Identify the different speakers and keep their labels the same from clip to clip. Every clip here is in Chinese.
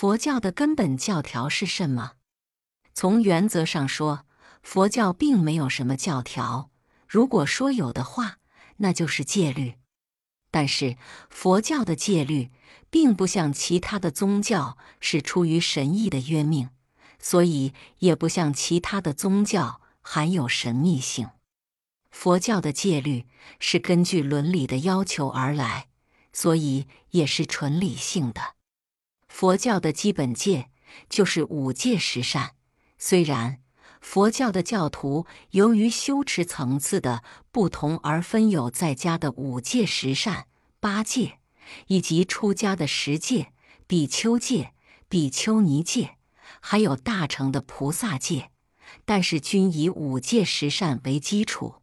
Speaker 1: 佛教的根本教条是什么？从原则上说，佛教并没有什么教条。如果说有的话，那就是戒律。但是佛教的戒律并不像其他的宗教是出于神意的约命，所以也不像其他的宗教含有神秘性。佛教的戒律是根据伦理的要求而来，所以也是纯理性的。佛教的基本戒就是五戒十善，虽然。佛教的教徒由于修持层次的不同而分有在家的五戒、十善、八戒，以及出家的十戒、比丘戒、比丘尼戒，还有大乘的菩萨戒，但是均以五戒十善为基础。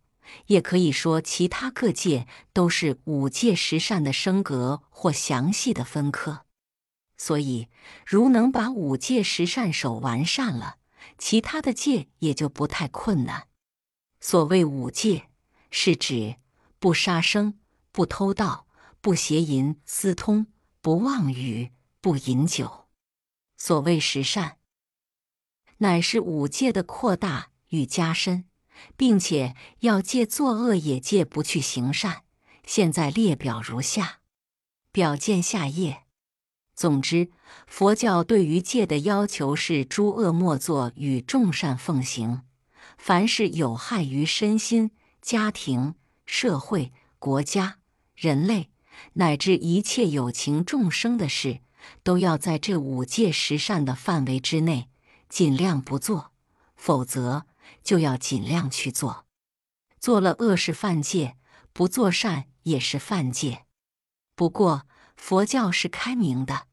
Speaker 1: 也可以说，其他各界都是五戒十善的升格或详细的分科。所以，如能把五戒十善守完善了。其他的戒也就不太困难。所谓五戒，是指不杀生、不偷盗、不邪淫、私通、不妄语、不饮酒。所谓十善，乃是五戒的扩大与加深，并且要戒作恶，也戒不去行善。现在列表如下，表见下页。总之，佛教对于戒的要求是：诸恶莫作，与众善奉行。凡是有害于身心、家庭、社会、国家、人类乃至一切有情众生的事，都要在这五戒十善的范围之内，尽量不做；否则，就要尽量去做。做了恶是犯戒，不做善也是犯戒。不过，佛教是开明的。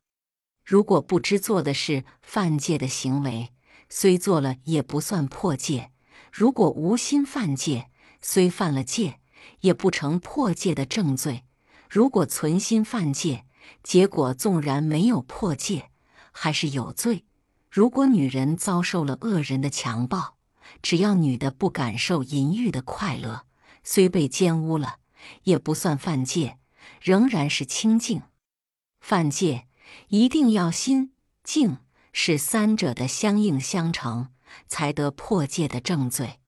Speaker 1: 如果不知做的是犯戒的行为，虽做了也不算破戒；如果无心犯戒，虽犯了戒，也不成破戒的正罪；如果存心犯戒，结果纵然没有破戒，还是有罪。如果女人遭受了恶人的强暴，只要女的不感受淫欲的快乐，虽被奸污了，也不算犯戒，仍然是清净。犯戒。一定要心静，是三者的相应相成，才得破戒的正罪。